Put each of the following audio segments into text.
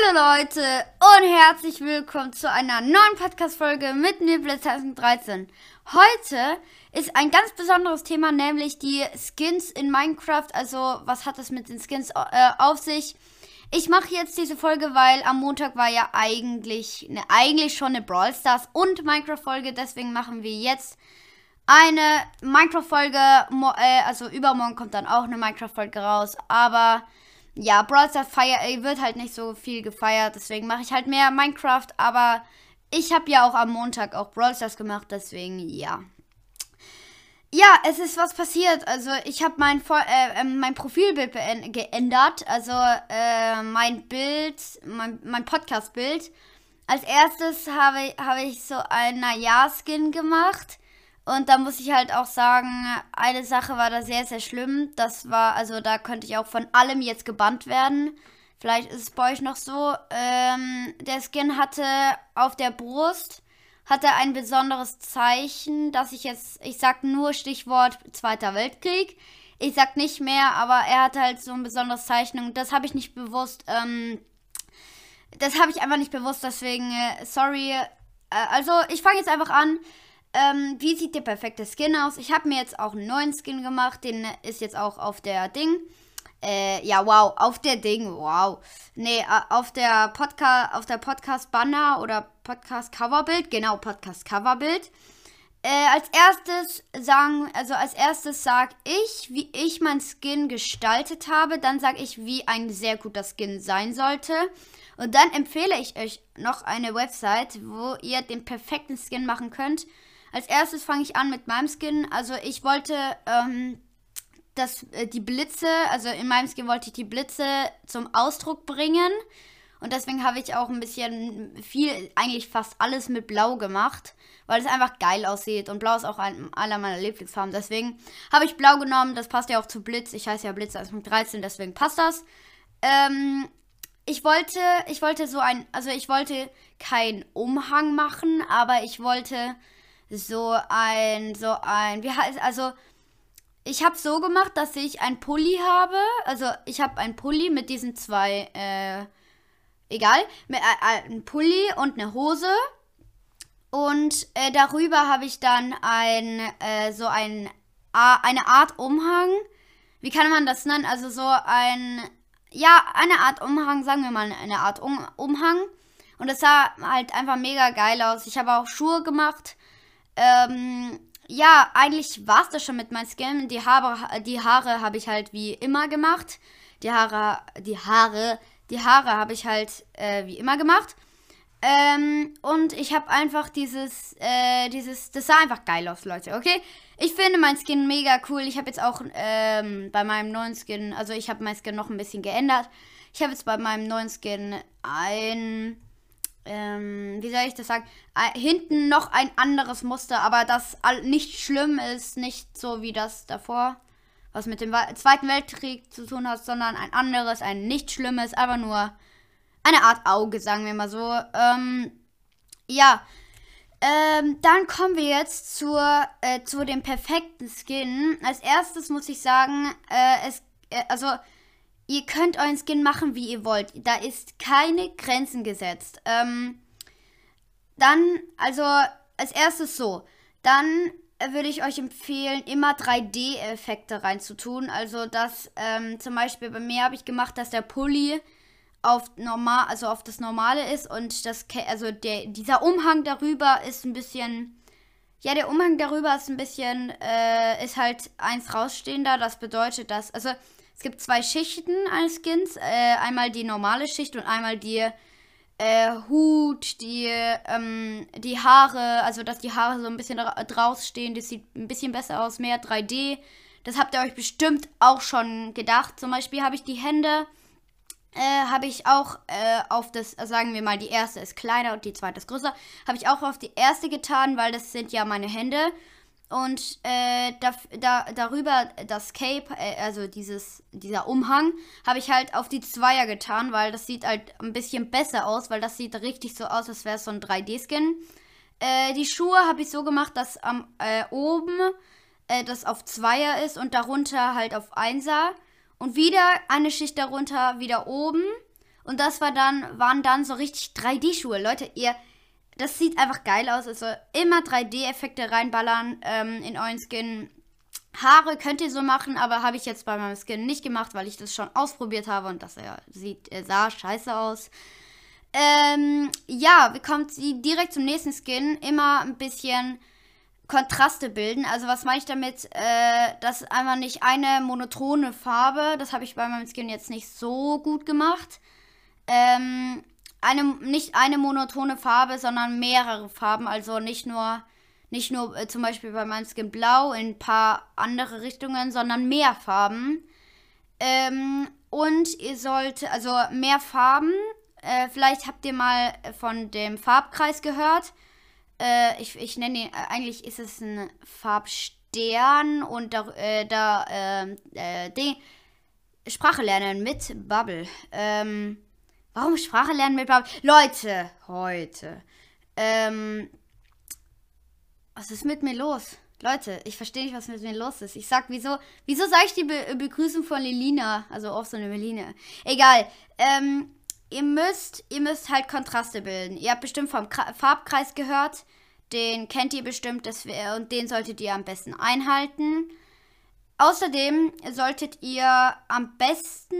Hallo Leute und herzlich willkommen zu einer neuen Podcast-Folge mit Blitz 2013. Heute ist ein ganz besonderes Thema, nämlich die Skins in Minecraft. Also, was hat es mit den Skins äh, auf sich? Ich mache jetzt diese Folge, weil am Montag war ja eigentlich, ne, eigentlich schon eine Brawl Stars und Minecraft-Folge. Deswegen machen wir jetzt eine Minecraft-Folge. Äh, also, übermorgen kommt dann auch eine Minecraft-Folge raus. Aber ja, Brawl Stars feier, äh, wird halt nicht so viel gefeiert, deswegen mache ich halt mehr Minecraft, aber ich habe ja auch am Montag auch Brawl Stars gemacht, deswegen ja. Ja, es ist was passiert. Also ich habe mein, äh, ähm, mein Profilbild geändert. Also äh, mein Bild, mein, mein Podcast-Bild. Als erstes habe, habe ich so ein Naja-Skin gemacht. Und da muss ich halt auch sagen, eine Sache war da sehr, sehr schlimm. Das war, also da könnte ich auch von allem jetzt gebannt werden. Vielleicht ist es bei euch noch so. Ähm, der Skin hatte auf der Brust hatte ein besonderes Zeichen, dass ich jetzt, ich sag nur Stichwort Zweiter Weltkrieg. Ich sag nicht mehr, aber er hatte halt so ein besonderes Zeichen und das habe ich nicht bewusst. Ähm, das habe ich einfach nicht bewusst, deswegen äh, sorry. Äh, also ich fange jetzt einfach an. Ähm, wie sieht der perfekte Skin aus? Ich habe mir jetzt auch einen neuen Skin gemacht. Den ist jetzt auch auf der Ding. Äh, ja, wow, auf der Ding, wow. Nee, äh, auf der Podcast, auf der Podcast-Banner oder Podcast-Coverbild, genau, Podcast-Coverbild. Äh, als erstes sagen, also als erstes sag ich, wie ich mein Skin gestaltet habe. Dann sage ich, wie ein sehr guter Skin sein sollte. Und dann empfehle ich euch noch eine Website, wo ihr den perfekten Skin machen könnt. Als erstes fange ich an mit meinem Skin. Also ich wollte ähm, dass äh, die Blitze, also in meinem Skin wollte ich die Blitze zum Ausdruck bringen. Und deswegen habe ich auch ein bisschen viel, eigentlich fast alles mit Blau gemacht, weil es einfach geil aussieht. Und Blau ist auch ein, einer meiner Lieblingsfarben. Deswegen habe ich Blau genommen. Das passt ja auch zu Blitz. Ich heiße ja Blitz 1.13, deswegen passt das. Ähm, ich wollte, ich wollte so ein, also ich wollte keinen Umhang machen, aber ich wollte so ein, so ein, wie heißt, also ich habe so gemacht, dass ich ein Pulli habe. Also ich habe ein Pulli mit diesen zwei, äh, egal, mit äh, ein Pulli und eine Hose. Und äh, darüber habe ich dann ein, äh, so ein, eine Art Umhang. Wie kann man das nennen? Also so ein, ja, eine Art Umhang, sagen wir mal eine Art um Umhang. Und das sah halt einfach mega geil aus. Ich habe auch Schuhe gemacht. Ähm, ja, eigentlich war es das schon mit meinem Skin. Die Haare, die Haare habe ich halt wie immer gemacht. Die Haare, die Haare, die Haare habe ich halt äh, wie immer gemacht. Ähm, und ich habe einfach dieses, äh, dieses, das sah einfach geil aus, Leute, okay? Ich finde mein Skin mega cool. Ich habe jetzt auch ähm, bei meinem neuen Skin, also ich habe mein Skin noch ein bisschen geändert. Ich habe jetzt bei meinem neuen Skin ein ähm, wie soll ich das sagen, äh, hinten noch ein anderes Muster, aber das nicht schlimm ist, nicht so wie das davor, was mit dem Zweiten Weltkrieg zu tun hat, sondern ein anderes, ein nicht schlimmes, aber nur eine Art Auge, sagen wir mal so. Ähm, ja, ähm, dann kommen wir jetzt zur, äh, zu dem perfekten Skin. Als erstes muss ich sagen, äh, es, äh, also ihr könnt euren Skin machen, wie ihr wollt. Da ist keine Grenzen gesetzt. Ähm, dann, also als erstes so. Dann würde ich euch empfehlen, immer 3D-Effekte reinzutun. Also das, ähm, zum Beispiel bei mir habe ich gemacht, dass der Pulli auf normal, also auf das Normale ist und das, also der, dieser Umhang darüber ist ein bisschen, ja, der Umhang darüber ist ein bisschen, äh, ist halt eins rausstehender. Das bedeutet, dass, also es gibt zwei Schichten eines Skins. Äh, einmal die normale Schicht und einmal die äh, Hut, die, ähm, die Haare, also dass die Haare so ein bisschen draus stehen. Das sieht ein bisschen besser aus, mehr 3D. Das habt ihr euch bestimmt auch schon gedacht. Zum Beispiel habe ich die Hände, äh, habe ich auch äh, auf das, sagen wir mal, die erste ist kleiner und die zweite ist größer. Habe ich auch auf die erste getan, weil das sind ja meine Hände. Und äh, da, da, darüber das Cape, äh, also dieses, dieser Umhang, habe ich halt auf die Zweier getan, weil das sieht halt ein bisschen besser aus, weil das sieht richtig so aus, als wäre es so ein 3D-Skin. Äh, die Schuhe habe ich so gemacht, dass am äh, oben äh, das auf Zweier ist und darunter halt auf Einser. Und wieder eine Schicht darunter wieder oben. Und das war dann, waren dann so richtig 3D-Schuhe. Leute, ihr, das sieht einfach geil aus. Also immer 3D-Effekte reinballern ähm, in euren Skin. Haare könnt ihr so machen, aber habe ich jetzt bei meinem Skin nicht gemacht, weil ich das schon ausprobiert habe und das ja, sieht, äh, sah scheiße aus. Ähm, ja, wir kommen direkt zum nächsten Skin. Immer ein bisschen Kontraste bilden. Also was meine ich damit? Äh, das ist einfach nicht eine monotone Farbe. Das habe ich bei meinem Skin jetzt nicht so gut gemacht. Ähm, eine, nicht eine monotone Farbe, sondern mehrere Farben. Also nicht nur, nicht nur äh, zum Beispiel bei meinem Skin blau in ein paar andere Richtungen, sondern mehr Farben. Ähm, und ihr sollt, also mehr Farben. Äh, vielleicht habt ihr mal von dem Farbkreis gehört. Äh, ich, ich nenne ihn, äh, eigentlich ist es ein Farbstern und da, äh, da ähm, äh, Sprache lernen mit Bubble. Ähm, warum Sprache lernen mit Bubble? Leute, heute. Ähm, was ist mit mir los? Leute, ich verstehe nicht, was mit mir los ist. Ich sag, wieso, wieso sage ich die Be Begrüßung von Lilina? Also auch so eine Meline. Egal. Ähm, ihr müsst, ihr müsst halt Kontraste bilden. Ihr habt bestimmt vom Kra Farbkreis gehört. Den kennt ihr bestimmt das, und den solltet ihr am besten einhalten. Außerdem solltet ihr am besten,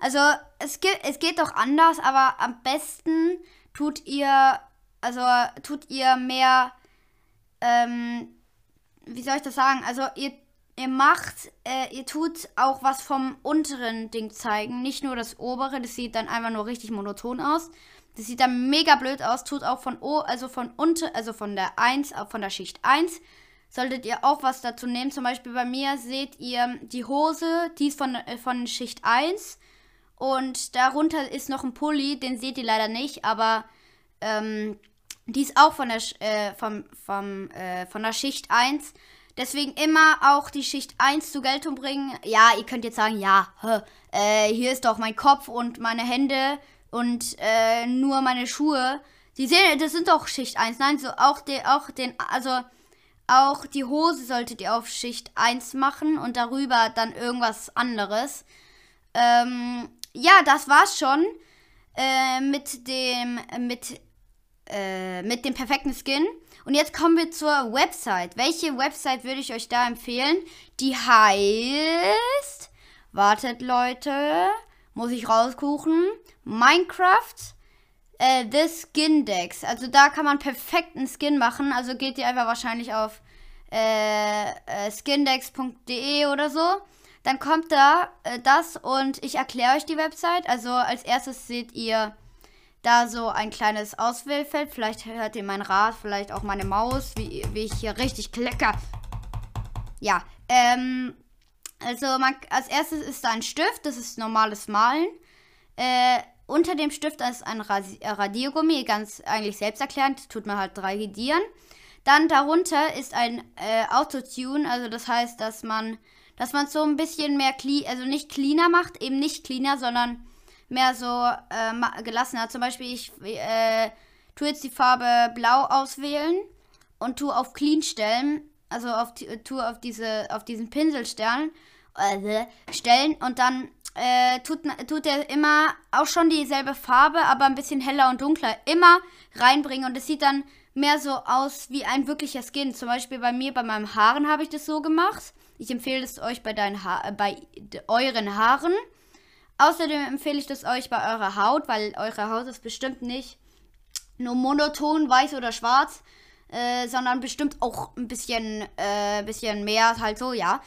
also es, geht, es geht doch anders, aber am besten tut ihr, also tut ihr mehr, ähm, wie soll ich das sagen? Also ihr ihr macht, äh, ihr tut auch was vom unteren Ding zeigen. Nicht nur das obere, das sieht dann einfach nur richtig monoton aus. Das sieht dann mega blöd aus, tut auch von O, also von unter, also von der 1, von der Schicht 1, solltet ihr auch was dazu nehmen. Zum Beispiel bei mir seht ihr die Hose, die ist von, äh, von Schicht 1. Und darunter ist noch ein Pulli, den seht ihr leider nicht, aber ähm, die ist auch von der, äh, vom, vom, äh, von der Schicht 1. Deswegen immer auch die Schicht 1 zur Geltung bringen. Ja, ihr könnt jetzt sagen, ja, äh, hier ist doch mein Kopf und meine Hände und äh, nur meine Schuhe. Die sehen, das sind doch Schicht 1. Nein, so auch, die, auch den, also auch die Hose solltet ihr auf Schicht 1 machen und darüber dann irgendwas anderes. Ähm, ja, das war's schon äh, mit dem, mit, äh, mit dem perfekten Skin. Und jetzt kommen wir zur Website. Welche Website würde ich euch da empfehlen? Die heißt. Wartet, Leute. Muss ich rauskuchen. Minecraft. Äh, The Skin Decks. Also da kann man perfekt einen Skin machen. Also geht ihr einfach wahrscheinlich auf äh, äh, skindex.de oder so. Dann kommt da äh, das und ich erkläre euch die Website. Also als erstes seht ihr da so ein kleines Auswählfeld. Vielleicht hört ihr mein Rad, vielleicht auch meine Maus, wie, wie ich hier richtig klecker. Ja, ähm, also man, als erstes ist da ein Stift, das ist normales Malen. Äh, unter dem Stift ist ein Rasi Radiergummi, ganz eigentlich selbsterklärend, tut man halt radieren. Dann darunter ist ein äh, Autotune, also das heißt, dass man, dass man so ein bisschen mehr, clean, also nicht cleaner macht, eben nicht cleaner, sondern mehr so äh, gelassener. Zum Beispiel, ich äh, tue jetzt die Farbe Blau auswählen und tue auf Clean stellen. Also auf, tue auf, diese, auf diesen Pinselstern äh, stellen und dann äh, tut, tut er immer auch schon dieselbe Farbe, aber ein bisschen heller und dunkler. Immer reinbringen und es sieht dann mehr so aus wie ein wirklicher Skin. Zum Beispiel bei mir, bei meinen Haaren habe ich das so gemacht. Ich empfehle es euch bei, deinen ha bei euren Haaren. Außerdem empfehle ich das euch bei eurer Haut, weil eure Haut ist bestimmt nicht nur monoton weiß oder schwarz, äh, sondern bestimmt auch ein bisschen, äh, bisschen mehr, halt so, ja.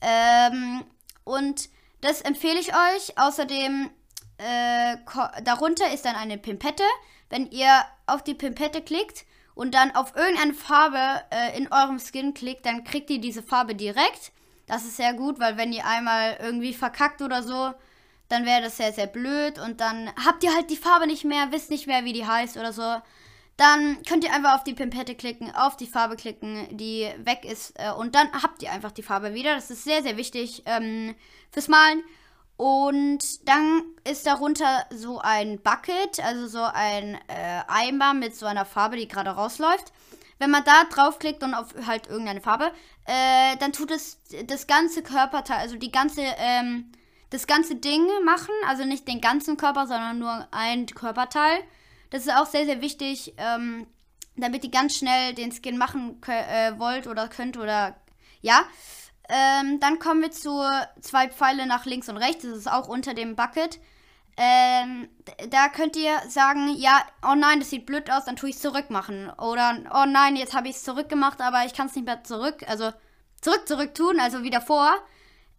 Ähm, und das empfehle ich euch. Außerdem, äh, darunter ist dann eine Pimpette. Wenn ihr auf die Pimpette klickt und dann auf irgendeine Farbe äh, in eurem Skin klickt, dann kriegt ihr diese Farbe direkt. Das ist sehr gut, weil wenn ihr einmal irgendwie verkackt oder so, dann wäre das sehr, sehr blöd und dann habt ihr halt die Farbe nicht mehr, wisst nicht mehr, wie die heißt oder so. Dann könnt ihr einfach auf die Pimpette klicken, auf die Farbe klicken, die weg ist äh, und dann habt ihr einfach die Farbe wieder. Das ist sehr, sehr wichtig ähm, fürs Malen. Und dann ist darunter so ein Bucket, also so ein äh, Eimer mit so einer Farbe, die gerade rausläuft. Wenn man da draufklickt und auf halt irgendeine Farbe, äh, dann tut es das ganze Körperteil, also die ganze ähm, das ganze Ding machen, also nicht den ganzen Körper, sondern nur ein Körperteil. Das ist auch sehr, sehr wichtig, ähm, damit ihr ganz schnell den Skin machen äh, wollt oder könnt oder ja. Ähm, dann kommen wir zu zwei Pfeile nach links und rechts. Das ist auch unter dem Bucket. Ähm, da könnt ihr sagen, ja, oh nein, das sieht blöd aus, dann tue ich es zurück machen. Oder, oh nein, jetzt habe ich es zurückgemacht, aber ich kann es nicht mehr zurück, also zurück, zurück tun, also wieder vor.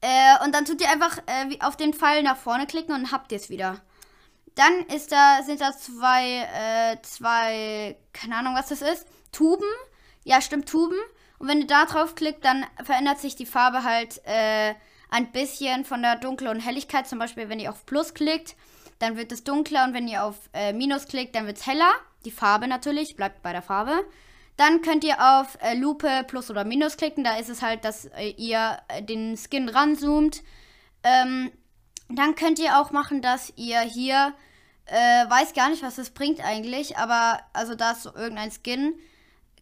Äh, und dann tut ihr einfach äh, auf den Pfeil nach vorne klicken und habt ihr es wieder. Dann ist da, sind da zwei, äh, zwei, keine Ahnung, was das ist, Tuben. Ja, stimmt, Tuben. Und wenn ihr da drauf klickt, dann verändert sich die Farbe halt äh, ein bisschen von der Dunkel- und Helligkeit. Zum Beispiel, wenn ihr auf Plus klickt, dann wird es dunkler und wenn ihr auf äh, Minus klickt, dann wird es heller. Die Farbe natürlich, bleibt bei der Farbe. Dann könnt ihr auf äh, Lupe Plus oder Minus klicken. Da ist es halt, dass äh, ihr äh, den Skin ranzoomt. Ähm, dann könnt ihr auch machen, dass ihr hier, äh, weiß gar nicht, was das bringt eigentlich, aber also da ist so irgendein Skin.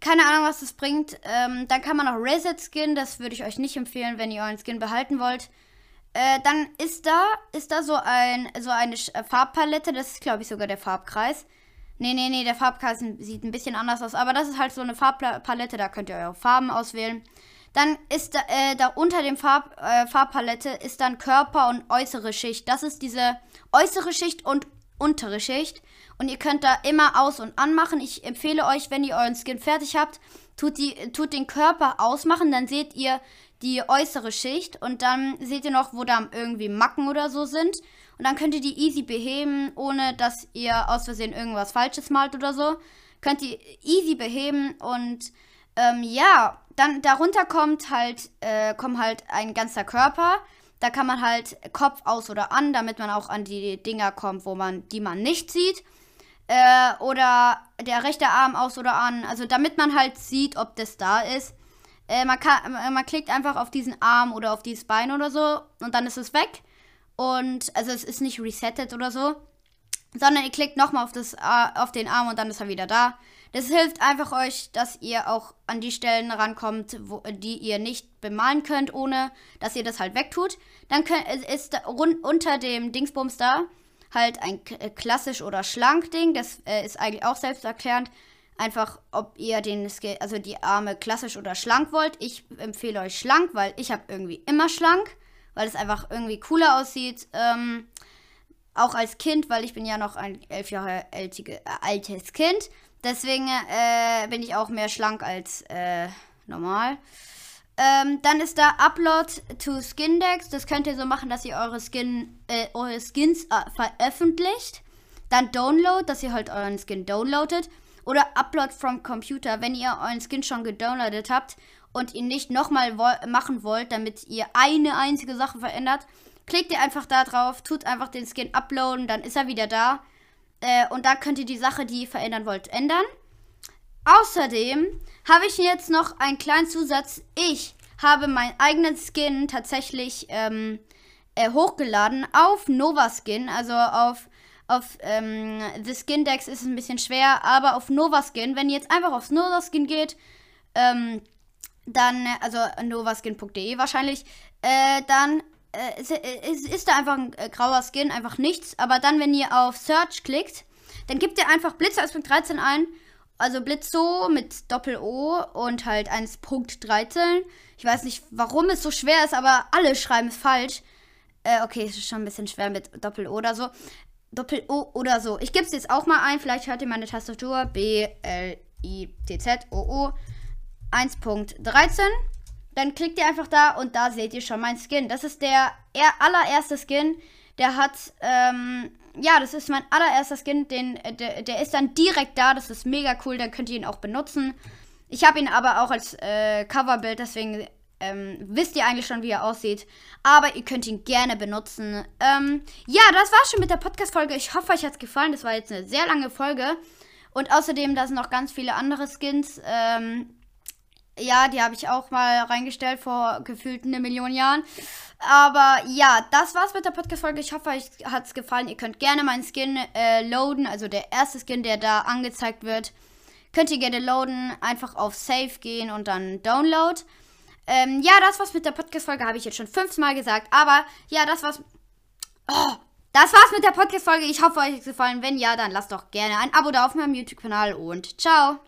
Keine Ahnung, was das bringt. Ähm, dann kann man noch Reset Skin, das würde ich euch nicht empfehlen, wenn ihr euren Skin behalten wollt. Äh, dann ist da, ist da so, ein, so eine äh, Farbpalette, das ist glaube ich sogar der Farbkreis. Nee, nee, nee, der Farbkreis sieht ein bisschen anders aus, aber das ist halt so eine Farbpalette, da könnt ihr eure Farben auswählen. Dann ist da, äh, da unter dem Farb, äh, Farbpalette ist dann Körper und äußere Schicht. Das ist diese äußere Schicht und untere Schicht. Und ihr könnt da immer aus- und anmachen. Ich empfehle euch, wenn ihr euren Skin fertig habt, tut, die, tut den Körper ausmachen. Dann seht ihr die äußere Schicht. Und dann seht ihr noch, wo da irgendwie Macken oder so sind. Und dann könnt ihr die easy beheben, ohne dass ihr aus Versehen irgendwas Falsches malt oder so. Könnt ihr easy beheben. Und ähm, ja, dann darunter kommt halt, äh, kommt halt ein ganzer Körper. Da kann man halt Kopf aus oder an, damit man auch an die Dinger kommt, wo man, die man nicht sieht. Äh, oder der rechte Arm aus oder an. Also damit man halt sieht, ob das da ist. Äh, man, kann, man klickt einfach auf diesen Arm oder auf dieses Bein oder so und dann ist es weg. Und also es ist nicht resettet oder so. Sondern ihr klickt nochmal auf, auf den Arm und dann ist er wieder da. Das hilft einfach euch, dass ihr auch an die Stellen rankommt, wo, die ihr nicht bemalen könnt, ohne dass ihr das halt wegtut. Dann könnt, ist da, unter dem Dingsbums da halt ein äh, klassisch oder schlank Ding. Das äh, ist eigentlich auch selbsterklärend. Einfach, ob ihr den, also die Arme klassisch oder schlank wollt. Ich empfehle euch schlank, weil ich habe irgendwie immer schlank, weil es einfach irgendwie cooler aussieht. Ähm, auch als Kind, weil ich bin ja noch ein elf Jahre ältige, äh, altes Kind. Deswegen äh, bin ich auch mehr schlank als äh, normal. Ähm, dann ist da Upload to Skindex. Das könnt ihr so machen, dass ihr eure, Skin, äh, eure Skins äh, veröffentlicht. Dann Download, dass ihr halt euren Skin downloadet. Oder Upload from Computer, wenn ihr euren Skin schon gedownloadet habt und ihn nicht nochmal wo machen wollt, damit ihr eine einzige Sache verändert. Klickt ihr einfach da drauf, tut einfach den Skin uploaden, dann ist er wieder da. Äh, und da könnt ihr die Sache, die ihr verändern wollt, ändern. Außerdem habe ich jetzt noch einen kleinen Zusatz. Ich habe meinen eigenen Skin tatsächlich ähm, äh, hochgeladen auf Nova Skin, also auf auf ähm, The Skin Dex ist es ein bisschen schwer, aber auf Nova Skin, wenn ihr jetzt einfach auf Nova Skin geht, ähm, dann, also novaskin.de wahrscheinlich, äh, dann äh, ist, ist, ist, da einfach ein äh, grauer Skin, einfach nichts. Aber dann, wenn ihr auf Search klickt, dann gebt ihr einfach Blitzer1.13 ein. Also Blitzo mit Doppel-O und halt 1.13. Ich weiß nicht, warum es so schwer ist, aber alle schreiben es falsch. Äh, okay, es ist schon ein bisschen schwer mit Doppel-O oder so. Doppel-O oder so. Ich gebe es jetzt auch mal ein. Vielleicht hört ihr meine Tastatur. B-L-I-T-Z-O-O 1.13. Dann klickt ihr einfach da und da seht ihr schon mein Skin. Das ist der allererste Skin. Der hat, ähm, ja, das ist mein allererster Skin. Den, äh, der, der ist dann direkt da. Das ist mega cool. Dann könnt ihr ihn auch benutzen. Ich habe ihn aber auch als äh, Coverbild, deswegen ähm, wisst ihr eigentlich schon, wie er aussieht. Aber ihr könnt ihn gerne benutzen. Ähm, ja, das war's schon mit der Podcast-Folge. Ich hoffe, euch hat's gefallen. Das war jetzt eine sehr lange Folge. Und außerdem, da sind noch ganz viele andere Skins. Ähm, ja, die habe ich auch mal reingestellt vor gefühlt eine Million Jahren. Aber ja, das war's mit der Podcast-Folge. Ich hoffe, euch hat's gefallen. Ihr könnt gerne meinen Skin äh, loaden. Also der erste Skin, der da angezeigt wird. Könnt ihr gerne loaden. Einfach auf Save gehen und dann Download. Ähm, ja, das war's mit der Podcast-Folge. Habe ich jetzt schon fünfmal gesagt. Aber ja, das war's Oh, das war's mit der Podcast-Folge. Ich hoffe, euch hat es gefallen. Wenn ja, dann lasst doch gerne ein Abo da auf meinem YouTube-Kanal und ciao.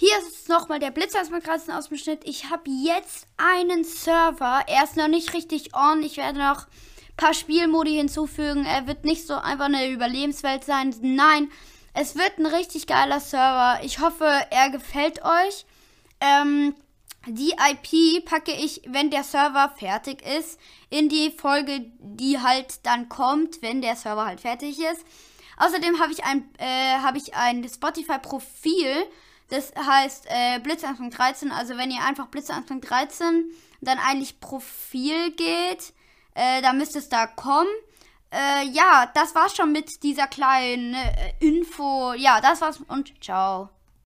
Hier ist nochmal der Blitz aus dem Schnitt. Ich habe jetzt einen Server. Er ist noch nicht richtig on. Ich werde noch ein paar Spielmodi hinzufügen. Er wird nicht so einfach eine Überlebenswelt sein. Nein, es wird ein richtig geiler Server. Ich hoffe, er gefällt euch. Ähm, die IP packe ich, wenn der Server fertig ist, in die Folge, die halt dann kommt, wenn der Server halt fertig ist. Außerdem habe ich ein, äh, habe ich ein Spotify-Profil das heißt äh, Blitzanfang 13. Also wenn ihr einfach Blitzanfang 13 dann eigentlich Profil geht, äh, dann müsste es da kommen. Äh, ja, das war's schon mit dieser kleinen äh, Info. Ja, das war's und ciao.